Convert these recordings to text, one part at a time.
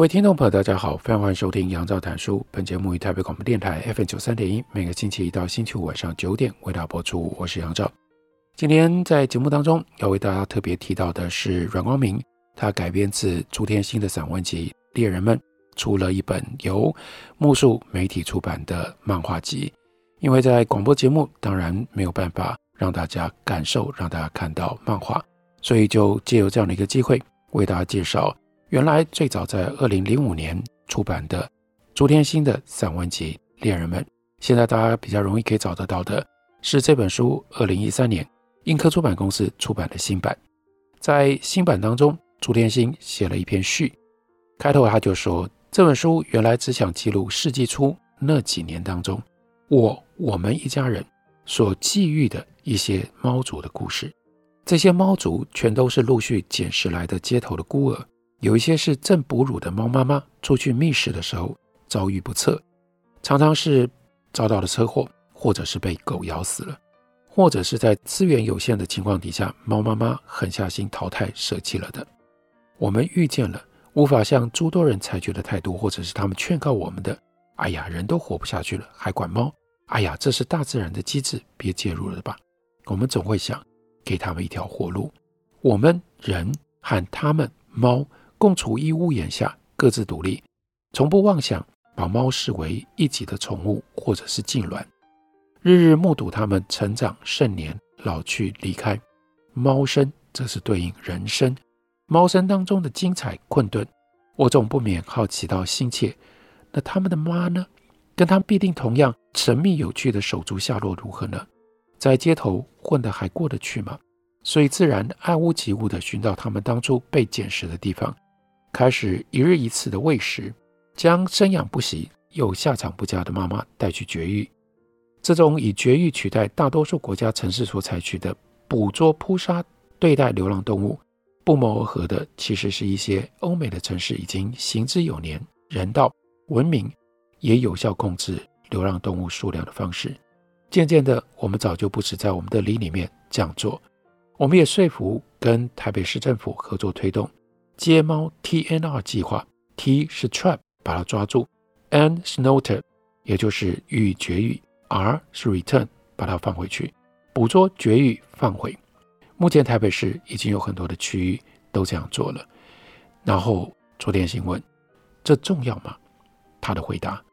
各位听众朋友，大家好，欢迎收听杨照谈书。本节目于台北广播电台 FM 九三点一，每个星期一到星期五晚上九点为大家播出。我是杨照。今天在节目当中要为大家特别提到的是阮光明，他改编自朱天心的散文集《猎人们》，出了一本由木树媒体出版的漫画集。因为在广播节目当然没有办法让大家感受，让大家看到漫画，所以就借由这样的一个机会为大家介绍。原来最早在二零零五年出版的朱天心的散文集《猎人们》，现在大家比较容易可以找得到的是这本书。二零一三年印刻出版公司出版的新版，在新版当中，朱天心写了一篇序，开头他就说，这本书原来只想记录世纪初那几年当中，我我们一家人所际遇的一些猫族的故事。这些猫族全都是陆续捡拾来的街头的孤儿。有一些是正哺乳的猫妈妈出去觅食的时候遭遇不测，常常是遭到了车祸，或者是被狗咬死了，或者是在资源有限的情况底下，猫妈妈狠下心淘汰舍弃了的。我们遇见了无法向诸多人采取的态度，或者是他们劝告我们的：“哎呀，人都活不下去了，还管猫？哎呀，这是大自然的机制，别介入了吧。”我们总会想给他们一条活路。我们人和他们猫。共处一屋檐下，各自独立，从不妄想把猫视为一己的宠物或者是痉挛。日日目睹它们成长、盛年、老去、离开。猫生则是对应人生，猫生当中的精彩困顿，我总不免好奇到心切。那他们的妈呢？跟他们必定同样神秘有趣的手足下落如何呢？在街头混得还过得去吗？所以自然爱屋及乌地寻找他们当初被捡拾的地方。开始一日一次的喂食，将生养不息又下场不佳的妈妈带去绝育。这种以绝育取代大多数国家城市所采取的捕捉、扑杀、对待流浪动物，不谋而合的，其实是一些欧美的城市已经行之有年、人道、文明，也有效控制流浪动物数量的方式。渐渐的，我们早就不止在我们的里里面这样做，我们也说服跟台北市政府合作推动。接猫 TNR 计划，T 是 trap，把它抓住；N 是 noter，也就是予以绝育；R 是 return，把它放回去。捕捉、绝育、放回。目前台北市已经有很多的区域都这样做了。然后昨天心问：“这重要吗？”他的回答：“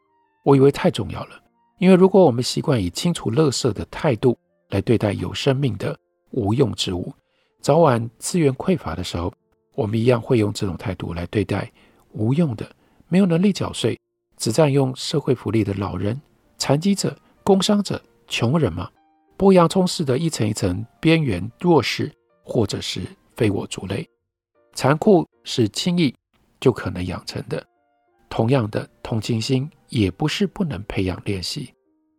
我以为太重要了，因为如果我们习惯以清除垃圾的态度来对待有生命的无用之物，早晚资源匮乏的时候。”我们一样会用这种态度来对待无用的、没有能力缴税、只占用社会福利的老人、残疾者、工伤者、穷人吗？剥洋葱似的一层一层边缘弱势，或者是非我族类。残酷是轻易就可能养成的，同样的同情心也不是不能培养练习。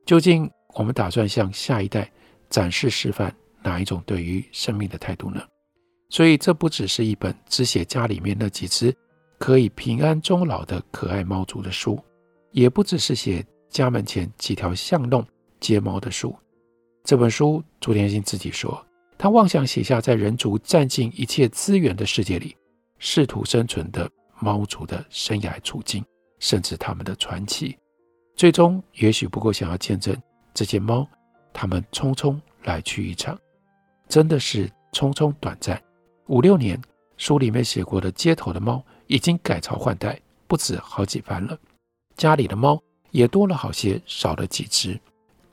究竟我们打算向下一代展示示范哪一种对于生命的态度呢？所以，这不只是一本只写家里面那几只可以平安终老的可爱猫族的书，也不只是写家门前几条巷弄接猫的书。这本书，朱天心自己说，他妄想写下在人族占尽一切资源的世界里，试图生存的猫族的生涯处境，甚至他们的传奇。最终，也许不过想要见证这些猫，他们匆匆来去一场，真的是匆匆短暂。五六年，书里面写过的街头的猫已经改朝换代，不止好几番了。家里的猫也多了好些，少了几只。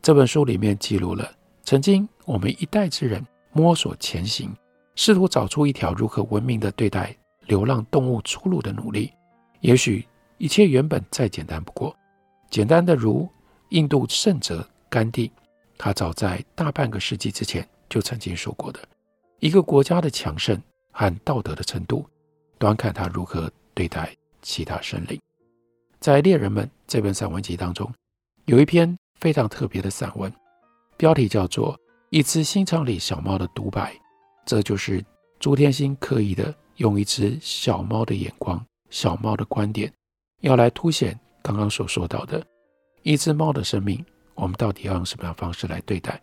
这本书里面记录了曾经我们一代之人摸索前行，试图找出一条如何文明的对待流浪动物出路的努力。也许一切原本再简单不过，简单的如印度圣哲甘地，他早在大半个世纪之前就曾经说过的。一个国家的强盛和道德的程度，端看他如何对待其他生灵。在《猎人们》这本散文集当中，有一篇非常特别的散文，标题叫做《一只新昌里小猫的独白》。这就是朱天心刻意的用一只小猫的眼光、小猫的观点，要来凸显刚刚所说到的一只猫的生命，我们到底要用什么样的方式来对待？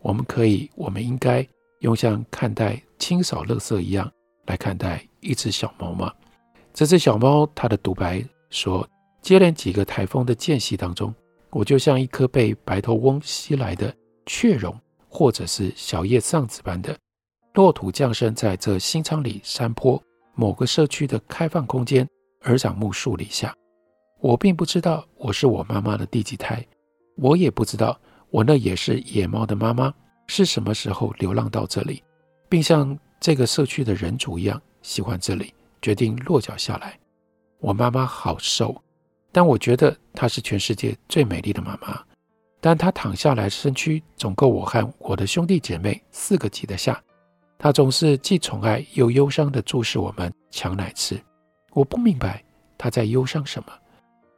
我们可以，我们应该用像看待清扫垃圾一样来看待一只小猫吗？这只小猫它的独白说。接连几个台风的间隙当中，我就像一颗被白头翁吸来的雀绒，或者是小叶上子般的落土降生在这新昌里山坡某个社区的开放空间耳长木树底下。我并不知道我是我妈妈的第几胎，我也不知道我那也是野猫的妈妈是什么时候流浪到这里，并像这个社区的人主一样喜欢这里，决定落脚下来。我妈妈好瘦。但我觉得她是全世界最美丽的妈妈，但她躺下来身躯总够我和我的兄弟姐妹四个挤得下。她总是既宠爱又忧伤地注视我们抢奶吃。我不明白她在忧伤什么。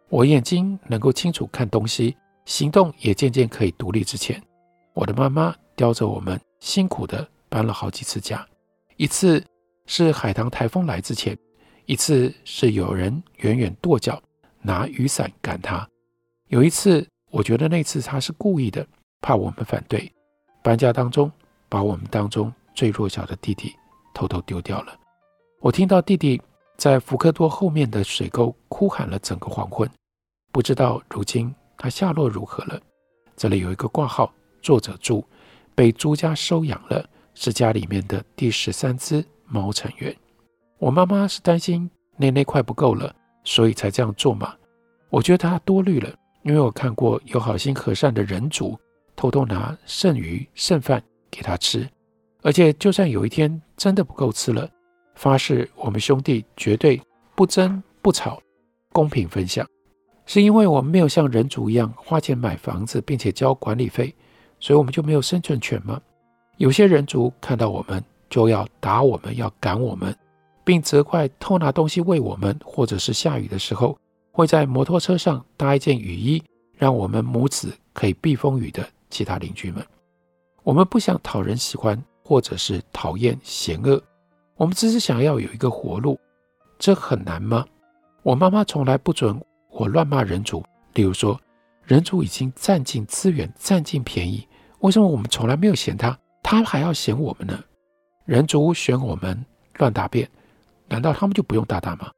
我眼睛能够清楚看东西，行动也渐渐可以独立之前，我的妈妈叼着我们辛苦地搬了好几次家。一次是海棠台风来之前，一次是有人远远跺脚。拿雨伞赶他。有一次，我觉得那次他是故意的，怕我们反对。搬家当中，把我们当中最弱小的弟弟偷偷丢掉了。我听到弟弟在福克多后面的水沟哭喊了整个黄昏，不知道如今他下落如何了。这里有一个挂号，作者注：被朱家收养了，是家里面的第十三只猫成员。我妈妈是担心内内快不够了。所以才这样做嘛？我觉得她多虑了，因为我看过有好心和善的人主偷偷拿剩余剩饭给他吃，而且就算有一天真的不够吃了，发誓我们兄弟绝对不争不吵，公平分享。是因为我们没有像人主一样花钱买房子，并且交管理费，所以我们就没有生存权吗？有些人族看到我们就要打我们，要赶我们。并责怪偷拿东西喂我们，或者是下雨的时候会在摩托车上搭一件雨衣，让我们母子可以避风雨的其他邻居们。我们不想讨人喜欢，或者是讨厌嫌恶，我们只是想要有一个活路。这很难吗？我妈妈从来不准我乱骂人族，例如说人族已经占尽资源、占尽便宜，为什么我们从来没有嫌他，他还要嫌我们呢？人族嫌我们乱大便。难道他们就不用大大吗？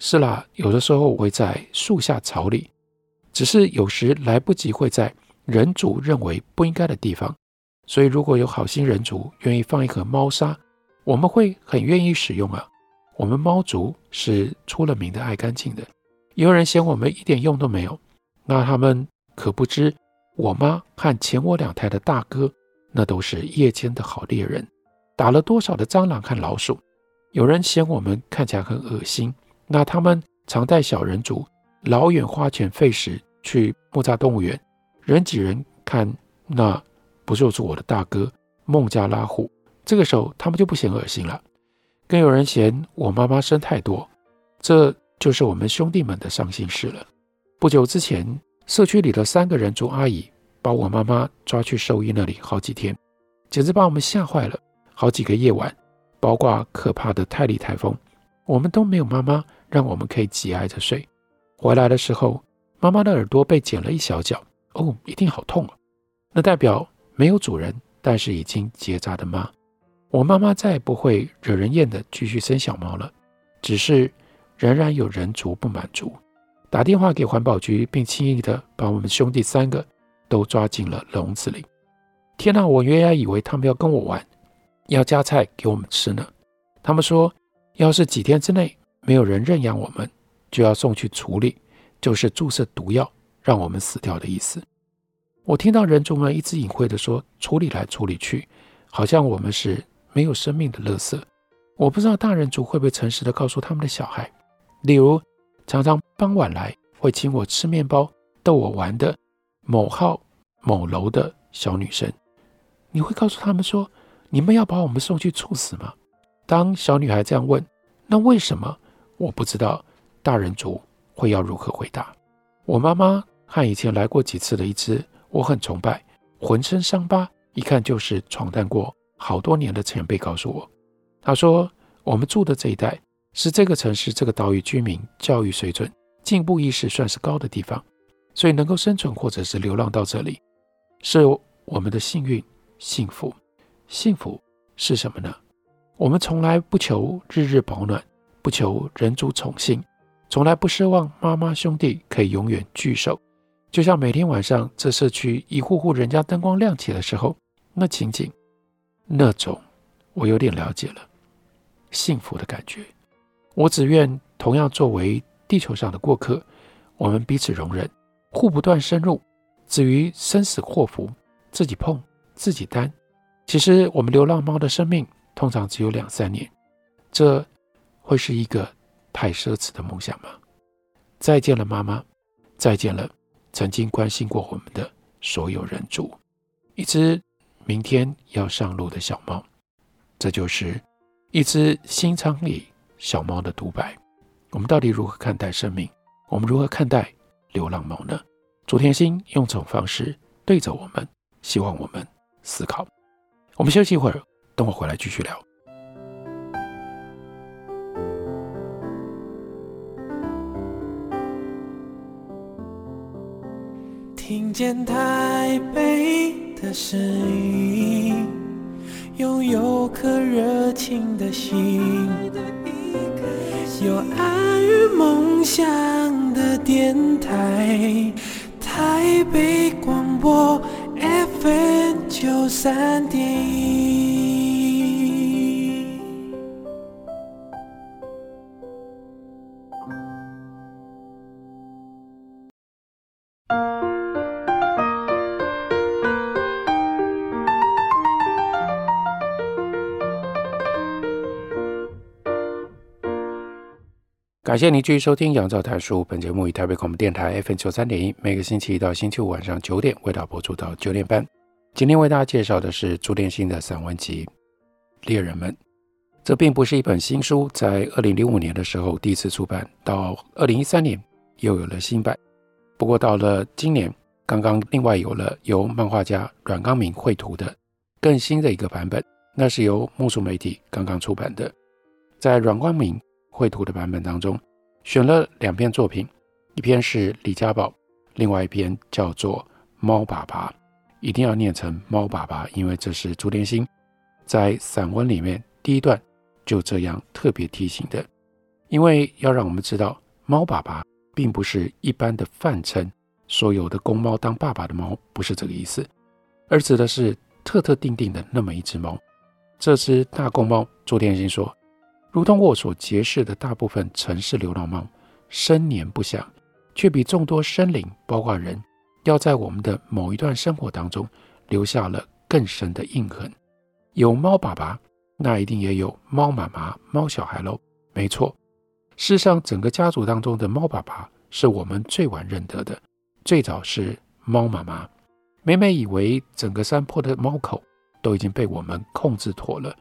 是啦，有的时候我会在树下草里，只是有时来不及会在人族认为不应该的地方。所以如果有好心人族愿意放一盒猫砂，我们会很愿意使用啊。我们猫族是出了名的爱干净的。有人嫌我们一点用都没有，那他们可不知我妈和前我两胎的大哥，那都是夜间的好猎人，打了多少的蟑螂和老鼠。有人嫌我们看起来很恶心，那他们常带小人族老远花钱费时去木栅动物园，人挤人看，那不就是我的大哥孟加拉虎？这个时候他们就不嫌恶心了。更有人嫌我妈妈生太多，这就是我们兄弟们的伤心事了。不久之前，社区里的三个人族阿姨把我妈妈抓去兽医那里好几天，简直把我们吓坏了。好几个夜晚。包括可怕的泰利台风，我们都没有妈妈让我们可以挤挨着睡。回来的时候，妈妈的耳朵被剪了一小角，哦，一定好痛啊！那代表没有主人，但是已经结扎的妈。我妈妈再也不会惹人厌的继续生小猫了，只是仍然有人族不满足，打电话给环保局，并轻易的把我们兄弟三个都抓进了笼子里。天哪，我原来以为他们要跟我玩。要加菜给我们吃呢。他们说，要是几天之内没有人认养我们，就要送去处理，就是注射毒药让我们死掉的意思。我听到人族们一直隐晦地说处理来处理去，好像我们是没有生命的垃圾。我不知道大人族会不会诚实地告诉他们的小孩，例如常常傍晚来会请我吃面包、逗我玩的某号某楼的小女生，你会告诉他们说，你们要把我们送去处死吗？当小女孩这样问：“那为什么？”我不知道大人族会要如何回答。我妈妈和以前来过几次的一只我很崇拜、浑身伤疤、一看就是闯荡过好多年的前辈告诉我，她说：“我们住的这一带是这个城市、这个岛屿居民教育水准、进步意识算是高的地方，所以能够生存或者是流浪到这里，是我们的幸运、幸福。幸福是什么呢？我们从来不求日日保暖。”不求人族宠幸，从来不奢望妈妈兄弟可以永远聚首。就像每天晚上这社区一户户人家灯光亮起的时候，那情景，那种我有点了解了幸福的感觉。我只愿同样作为地球上的过客，我们彼此容忍，互不断深入。至于生死祸福，自己碰自己担。其实我们流浪猫的生命通常只有两三年，这。会是一个太奢侈的梦想吗？再见了，妈妈！再见了，曾经关心过我们的所有人族。一只明天要上路的小猫，这就是一只新仓里小猫的独白。我们到底如何看待生命？我们如何看待流浪猫呢？朱天心用这种方式对着我们，希望我们思考。我们休息一会儿，等我回来继续聊。听见台北的声音，拥有颗热情的心，有爱与梦想的电台，台北广播 FM 九三点感谢您继续收听《杨照谈书》。本节目以台北广播电台 FM 九三点一，每个星期一到星期五晚上九点为大家播出到九点半。今天为大家介绍的是朱天心的散文集《猎人们》。这并不是一本新书，在二零零五年的时候第一次出版，到二零一三年又有了新版。不过到了今年，刚刚另外有了由漫画家阮纲铭绘图的更新的一个版本，那是由木树媒体刚刚出版的，在阮光明。绘图的版本当中，选了两篇作品，一篇是李家宝，另外一篇叫做《猫爸爸》，一定要念成“猫爸爸”，因为这是朱天心在散文里面第一段就这样特别提醒的，因为要让我们知道，猫爸爸并不是一般的泛称，所有的公猫当爸爸的猫不是这个意思，而指的是特特定定的那么一只猫。这只大公猫，朱天心说。如同我所结识的大部分城市流浪猫，生年不详，却比众多生灵，包括人，要在我们的某一段生活当中留下了更深的印痕。有猫爸爸，那一定也有猫妈妈、猫小孩喽。没错，世上整个家族当中的猫爸爸是我们最晚认得的，最早是猫妈妈。每每以为整个山坡的猫口都已经被我们控制妥了，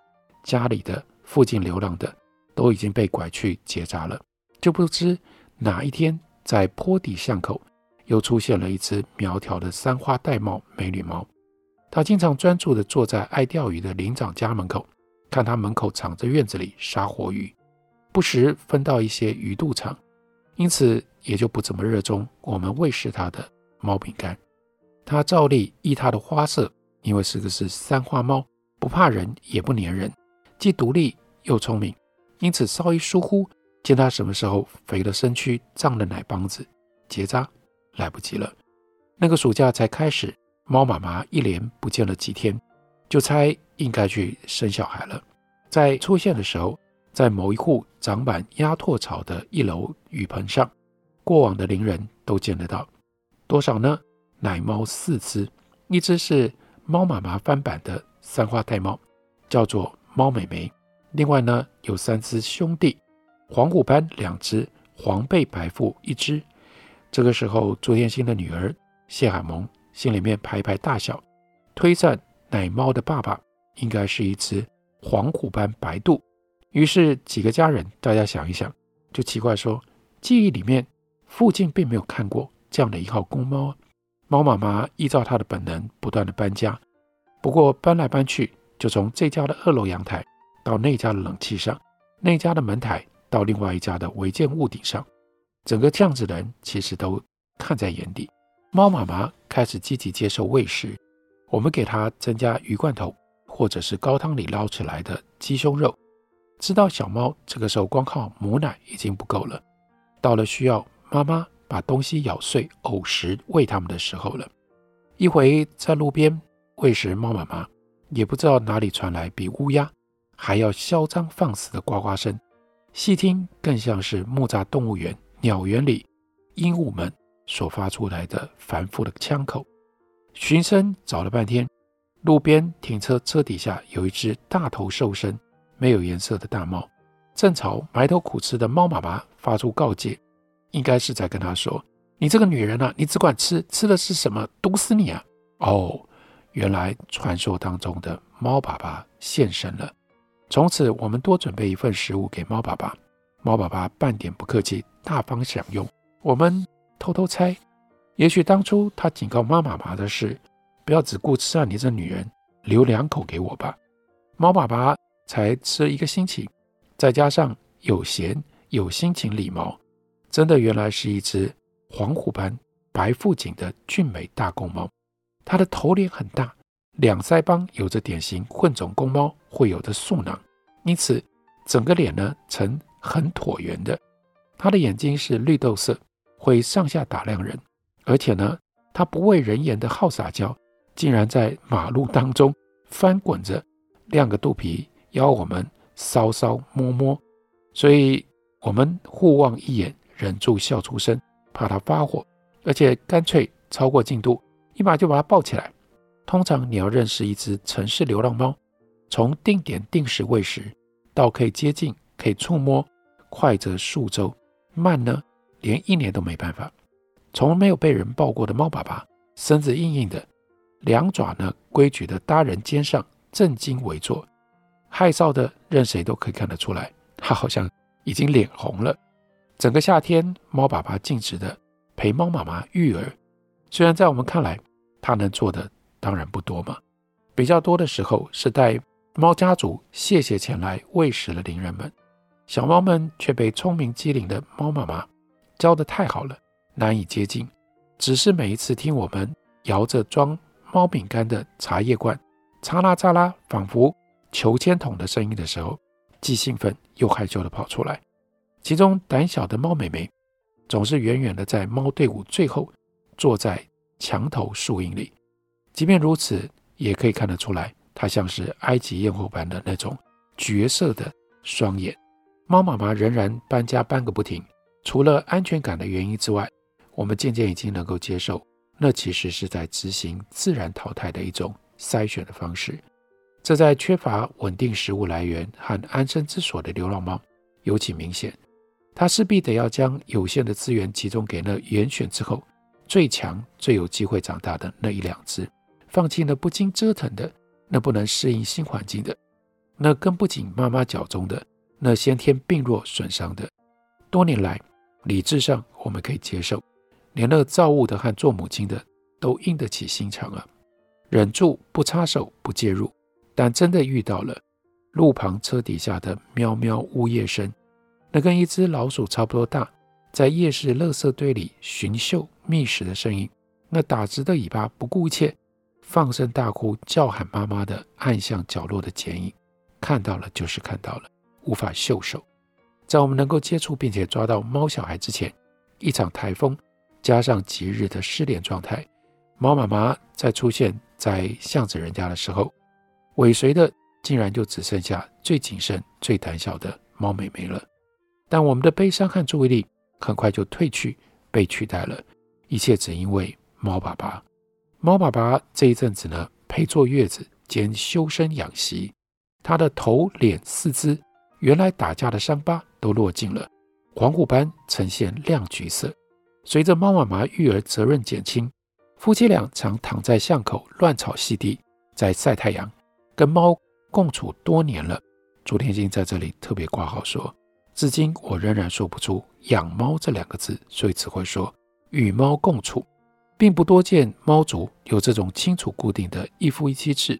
家里的。附近流浪的都已经被拐去结扎了，就不知哪一天在坡底巷口又出现了一只苗条的三花玳瑁美女猫。它经常专注地坐在爱钓鱼的林长家门口，看他门口敞着院子里杀活鱼，不时分到一些鱼肚肠，因此也就不怎么热衷我们喂食它的猫饼干。它照例依它的花色，因为是个是三花猫，不怕人也不粘人。既独立又聪明，因此稍一疏忽，见他什么时候肥了身躯、胀了奶帮子，结扎来不及了。那个暑假才开始，猫妈妈一连不见了几天，就猜应该去生小孩了。在出现的时候，在某一户长满鸭拓草的一楼雨棚上，过往的邻人都见得到。多少呢？奶猫四只，一只是猫妈妈翻版的三花玳瑁，叫做。猫美眉，另外呢有三只兄弟，黄虎斑两只，黄背白腹一只。这个时候，朱天心的女儿谢海萌心里面拍拍大小，推算奶猫的爸爸应该是一只黄虎斑白肚，于是几个家人大家想一想，就奇怪说，记忆里面附近并没有看过这样的一号公猫。猫妈妈依照它的本能，不断地搬家，不过搬来搬去，就从这家的二楼阳台到那家的冷气上，那家的门台到另外一家的违建屋顶上，整个巷子的人其实都看在眼里。猫妈妈开始积极接受喂食，我们给它增加鱼罐头，或者是高汤里捞起来的鸡胸肉。知道小猫这个时候光靠母奶已经不够了，到了需要妈妈把东西咬碎呕食喂它们的时候了。一回在路边喂食猫妈妈，也不知道哪里传来比乌鸦还要嚣张放肆的呱呱声，细听更像是木栅动物园鸟园里鹦鹉们。所发出来的繁复的腔口，循声找了半天，路边停车车底下有一只大头瘦身、没有颜色的大猫，正朝埋头苦吃的猫妈妈发出告诫，应该是在跟他说：“你这个女人啊，你只管吃，吃的是什么？毒死你啊！”哦，原来传说当中的猫爸爸现身了。从此，我们多准备一份食物给猫爸爸，猫爸爸半点不客气，大方享用。我们。偷偷猜，也许当初他警告猫妈妈的是，不要只顾吃啊，你这女人，留两口给我吧。猫爸爸才吃一个星期，再加上有闲有心情理毛，真的原来是一只黄虎斑白腹锦的俊美大公猫。它的头脸很大，两腮帮有着典型混种公猫会有的素囊，因此整个脸呢呈很椭圆的。它的眼睛是绿豆色。会上下打量人，而且呢，他不畏人言的好撒娇，竟然在马路当中翻滚着，亮个肚皮邀我们搔搔摸摸，所以我们互望一眼，忍住笑出声，怕他发火，而且干脆超过进度，一把就把他抱起来。通常你要认识一只城市流浪猫，从定点定时喂食到可以接近、可以触摸，快则数周，慢呢？连一年都没办法，从没有被人抱过的猫爸爸，身子硬硬的，两爪呢规矩的搭人肩上，正襟危坐，害臊的任谁都可以看得出来，他好像已经脸红了。整个夏天，猫爸爸尽职的陪猫妈妈育儿，虽然在我们看来，他能做的当然不多嘛，比较多的时候是带猫家族谢谢前来喂食的邻人们，小猫们却被聪明机灵的猫妈妈。教得太好了，难以接近。只是每一次听我们摇着装猫饼干的茶叶罐，嚓啦嚓啦，仿佛求签筒的声音的时候，既兴奋又害羞地跑出来。其中胆小的猫妹妹，总是远远地在猫队伍最后，坐在墙头树荫里。即便如此，也可以看得出来，它像是埃及艳后般的那种绝色的双眼。猫妈妈仍然搬家搬个不停。除了安全感的原因之外，我们渐渐已经能够接受，那其实是在执行自然淘汰的一种筛选的方式。这在缺乏稳定食物来源和安身之所的流浪猫尤其明显。它势必得要将有限的资源集中给那严选之后最强、最有机会长大的那一两只，放弃那不经折腾的、那不能适应新环境的、那跟不紧妈妈脚中的、那先天病弱损伤的。多年来。理智上我们可以接受，连那造物的和做母亲的都硬得起心肠啊，忍住不插手不介入。但真的遇到了路旁车底下的喵喵呜咽声，那跟一只老鼠差不多大，在夜市垃圾堆里寻嗅觅食的声音，那打直的尾巴不顾一切，放声大哭叫喊妈妈的暗巷角落的剪影，看到了就是看到了，无法袖手。在我们能够接触并且抓到猫小孩之前，一场台风加上几日的失联状态，猫妈妈在出现在巷子人家的时候，尾随的竟然就只剩下最谨慎、最胆小的猫妹妹了。但我们的悲伤和注意力很快就褪去，被取代了，一切只因为猫爸爸。猫爸爸这一阵子呢，陪坐月子兼修身养息，他的头、脸、四肢。原来打架的伤疤都落尽了，黄虎斑呈现亮橘色。随着猫妈妈育儿责任减轻，夫妻俩常躺在巷口乱草席地，在晒太阳。跟猫共处多年了，朱天心在这里特别挂号说，至今我仍然说不出养猫这两个字，所以只会说与猫共处，并不多见猫族有这种清楚固定的一夫一妻制。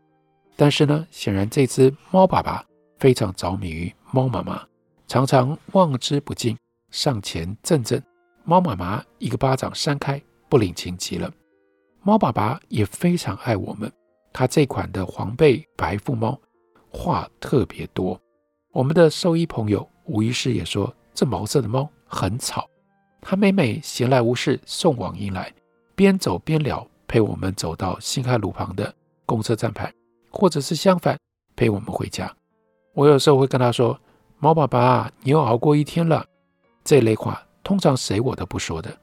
但是呢，显然这只猫爸爸非常着迷于猫妈妈，常常望之不尽，上前赠赠，猫妈妈一个巴掌扇开，不领情极了。猫爸爸也非常爱我们，他这款的黄背白腹猫话特别多。我们的兽医朋友吴医师也说，这毛色的猫很吵。他每每闲来无事送网迎来，边走边聊，陪我们走到辛亥路旁的公车站牌。或者是相反，陪我们回家。我有时候会跟他说：“猫爸爸，你又熬过一天了。”这类话通常谁我都不说的。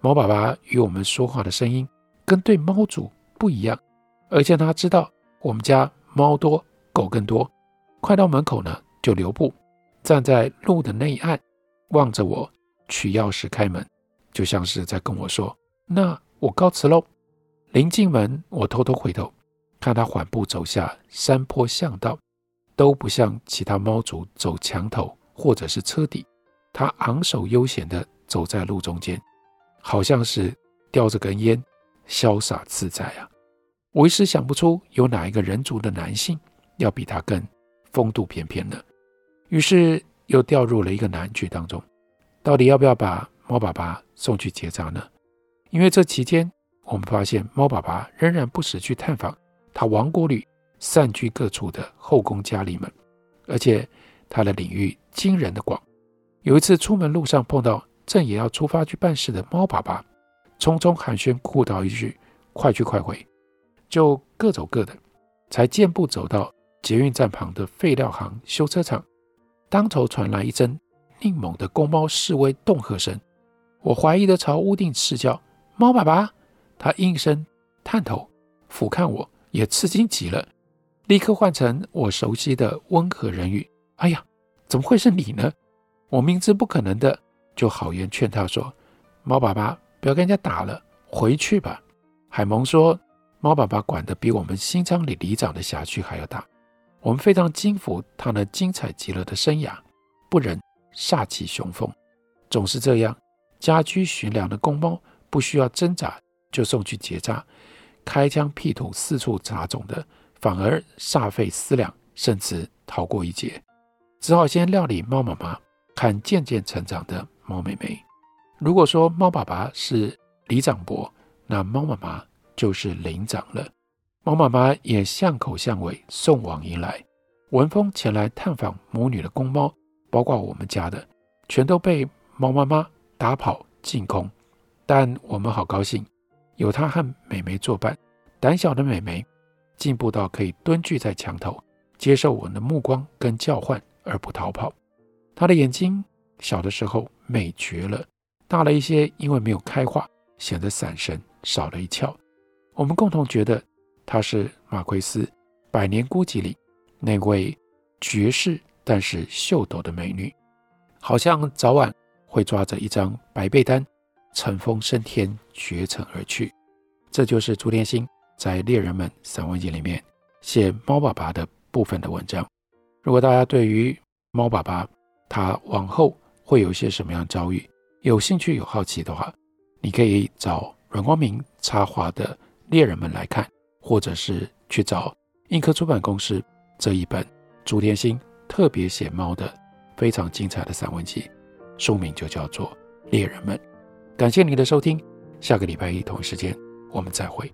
猫爸爸与我们说话的声音跟对猫主不一样，而且他知道我们家猫多狗更多。快到门口呢，就留步，站在路的那一岸，望着我取钥匙开门，就像是在跟我说：“那我告辞喽。”临进门，我偷偷回头。看他缓步走下山坡巷道，都不像其他猫族走墙头或者是车底，他昂首悠闲地走在路中间，好像是叼着根烟，潇洒自在啊！我一时想不出有哪一个人族的男性要比他更风度翩翩呢，于是又掉入了一个难局当中，到底要不要把猫爸爸送去结扎呢？因为这期间我们发现猫爸爸仍然不时去探访。他王国里散居各处的后宫佳丽们，而且他的领域惊人的广。有一次出门路上碰到正也要出发去办事的猫爸爸，匆匆寒暄哭道一句：“快去快回。”就各走各的，才健步走到捷运站旁的废料行修车厂，当头传来一阵命猛的公猫示威恫喝声。我怀疑的朝屋顶斥叫：“猫爸爸！”他应声探头俯瞰我。也吃惊极了，立刻换成我熟悉的温和人语：“哎呀，怎么会是你呢？”我明知不可能的，就好言劝他说：“猫爸爸，不要跟人家打了，回去吧。”海蒙说：“猫爸爸管得比我们新昌里里长的辖区还要大。”我们非常惊服他那精彩极了的生涯，不忍煞气雄风。总是这样，家居驯良的公猫不需要挣扎就送去结扎。开疆辟土、四处杂种的，反而煞费思量，甚至逃过一劫，只好先料理猫妈妈，看渐渐成长的猫妹妹。如果说猫爸爸是里长伯，那猫妈妈就是领长了。猫妈妈也巷口巷尾送往迎来，闻风前来探访母女的公猫，包括我们家的，全都被猫妈妈打跑进空。但我们好高兴。有他和美眉作伴，胆小的美眉进步到可以蹲踞在墙头，接受我们的目光跟叫唤而不逃跑。他的眼睛小的时候美绝了，大了一些，因为没有开化，显得散神，少了一窍。我们共同觉得她是马奎斯《百年孤寂》里那位绝世但是秀逗的美女，好像早晚会抓着一张白被单。乘风升天，绝尘而去。这就是朱天心在《猎人们》散文集里面写猫爸爸的部分的文章。如果大家对于猫爸爸他往后会有一些什么样的遭遇有兴趣、有好奇的话，你可以找阮光明插画的《猎人们》来看，或者是去找印刻出版公司这一本朱天心特别写猫的非常精彩的散文集，书名就叫做《猎人们》。感谢您的收听，下个礼拜一同一时间我们再会。